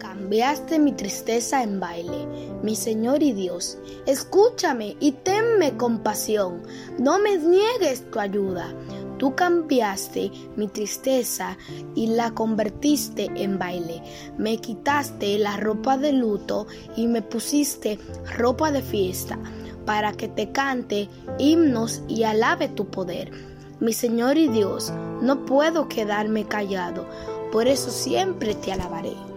cambiaste mi tristeza en baile, mi Señor y Dios. Escúchame y tenme compasión, no me niegues tu ayuda. Tú cambiaste mi tristeza y la convertiste en baile. Me quitaste la ropa de luto y me pusiste ropa de fiesta para que te cante himnos y alabe tu poder. Mi Señor y Dios, no puedo quedarme callado, por eso siempre te alabaré.